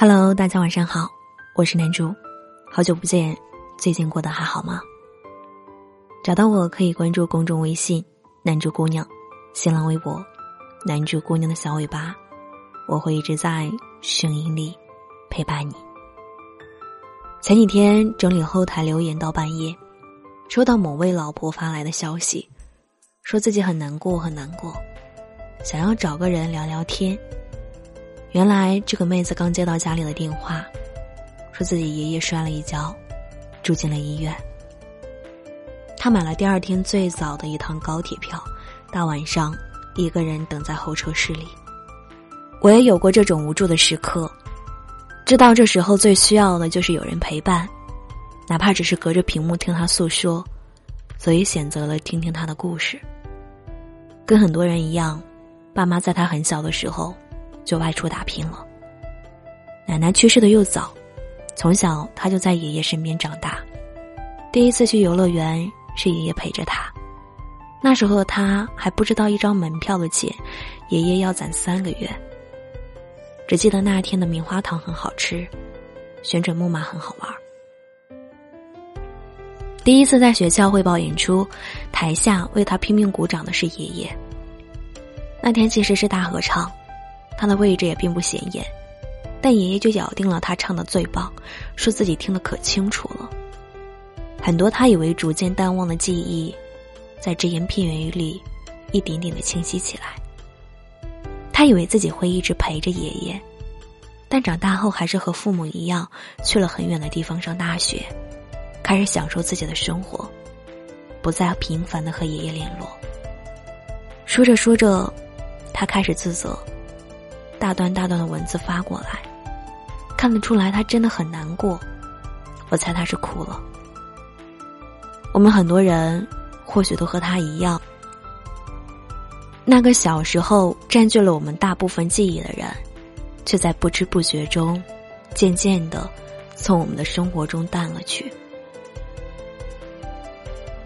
Hello，大家晚上好，我是南珠，好久不见，最近过得还好吗？找到我可以关注公众微信“南珠姑娘”，新浪微博“南珠姑娘的小尾巴”，我会一直在声音里陪伴你。前几天整理后台留言到半夜，收到某位老婆发来的消息，说自己很难过，很难过，想要找个人聊聊天。原来这个妹子刚接到家里的电话，说自己爷爷摔了一跤，住进了医院。她买了第二天最早的一趟高铁票，大晚上一个人等在候车室里。我也有过这种无助的时刻，知道这时候最需要的就是有人陪伴，哪怕只是隔着屏幕听他诉说，所以选择了听听他的故事。跟很多人一样，爸妈在他很小的时候。就外出打拼了。奶奶去世的又早，从小他就在爷爷身边长大。第一次去游乐园是爷爷陪着他，那时候他还不知道一张门票的钱，爷爷要攒三个月。只记得那天的棉花糖很好吃，旋转木马很好玩。第一次在学校汇报演出，台下为他拼命鼓掌的是爷爷。那天其实是大合唱。他的位置也并不显眼，但爷爷就咬定了他唱的最棒，说自己听得可清楚了。很多他以为逐渐淡忘的记忆，在只言片语里，一点点的清晰起来。他以为自己会一直陪着爷爷，但长大后还是和父母一样，去了很远的地方上大学，开始享受自己的生活，不再频繁的和爷爷联络。说着说着，他开始自责。大段大段的文字发过来，看得出来他真的很难过。我猜他是哭了。我们很多人或许都和他一样，那个小时候占据了我们大部分记忆的人，却在不知不觉中，渐渐的从我们的生活中淡了去。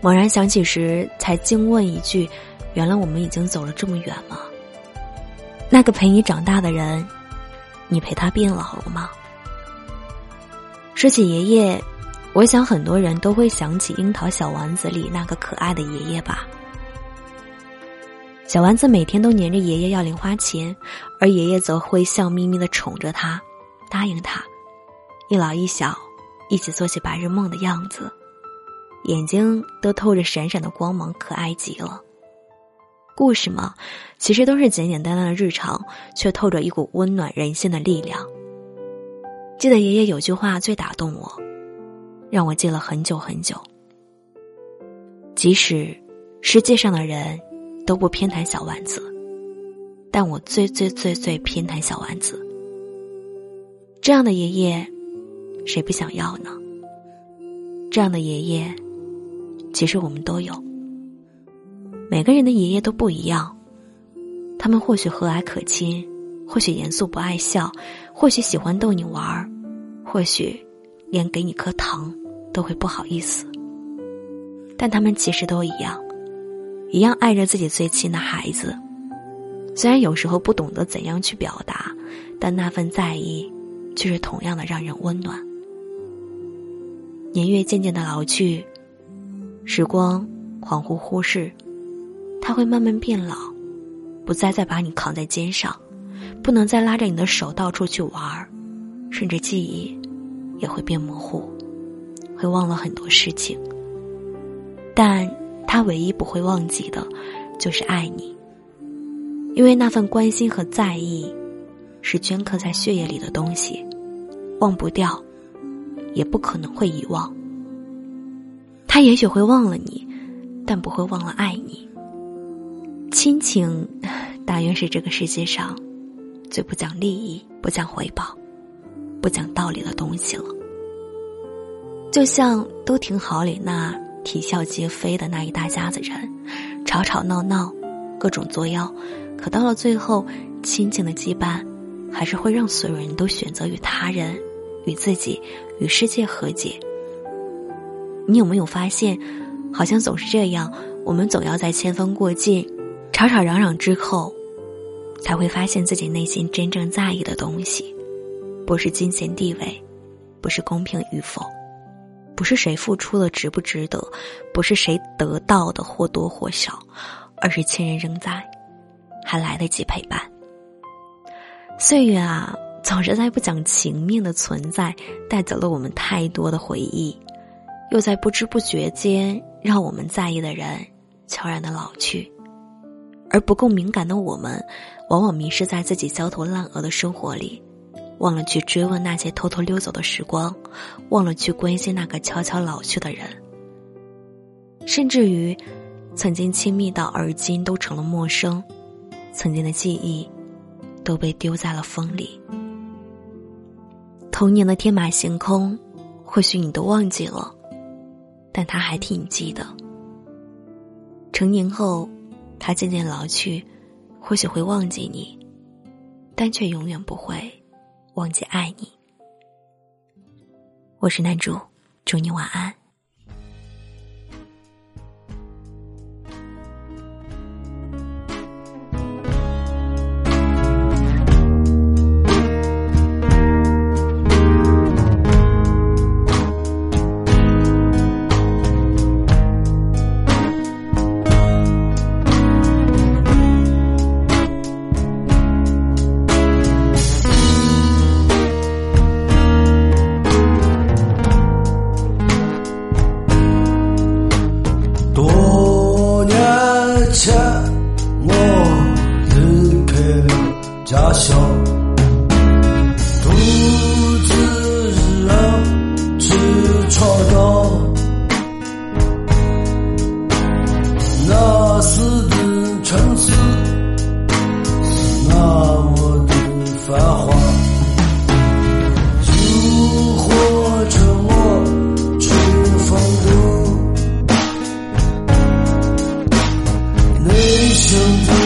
猛然想起时，才惊问一句：“原来我们已经走了这么远吗？”那个陪你长大的人，你陪他变老了吗？说起爷爷，我想很多人都会想起《樱桃小丸子》里那个可爱的爷爷吧。小丸子每天都黏着爷爷要零花钱，而爷爷则会笑眯眯的宠着他，答应他，一老一小一起做起白日梦的样子，眼睛都透着闪闪的光芒，可爱极了。故事嘛，其实都是简简单单的日常，却透着一股温暖人心的力量。记得爷爷有句话最打动我，让我记了很久很久。即使世界上的人都不偏袒小丸子，但我最最最最偏袒小丸子。这样的爷爷，谁不想要呢？这样的爷爷，其实我们都有。每个人的爷爷都不一样，他们或许和蔼可亲，或许严肃不爱笑，或许喜欢逗你玩儿，或许连给你颗糖都会不好意思。但他们其实都一样，一样爱着自己最亲的孩子。虽然有时候不懂得怎样去表达，但那份在意却是同样的让人温暖。年月渐渐的老去，时光恍惚忽视。他会慢慢变老，不再再把你扛在肩上，不能再拉着你的手到处去玩儿，甚至记忆也会变模糊，会忘了很多事情。但他唯一不会忘记的，就是爱你，因为那份关心和在意，是镌刻在血液里的东西，忘不掉，也不可能会遗忘。他也许会忘了你，但不会忘了爱你。亲情，大约是这个世界上最不讲利益、不讲回报、不讲道理的东西了。就像都挺好里那啼笑皆非的那一大家子人，吵吵闹闹，各种作妖，可到了最后，亲情的羁绊，还是会让所有人都选择与他人、与自己、与世界和解。你有没有发现，好像总是这样，我们总要在千帆过尽。吵吵嚷嚷之后，才会发现自己内心真正在意的东西。不是金钱地位，不是公平与否，不是谁付出了值不值得，不是谁得到的或多或少，而是亲人仍在，还来得及陪伴。岁月啊，总是在不讲情面的存在，带走了我们太多的回忆，又在不知不觉间让我们在意的人悄然的老去，而不够敏感的我们，往往迷失在自己焦头烂额的生活里，忘了去追问那些偷偷溜走的时光，忘了去关心那个悄悄老去的人，甚至于，曾经亲密到而今都成了陌生，曾经的记忆。都被丢在了风里。童年的天马行空，或许你都忘记了，但他还替你记得。成年后，他渐渐老去，或许会忘记你，但却永远不会忘记爱你。我是男主，祝你晚安。don't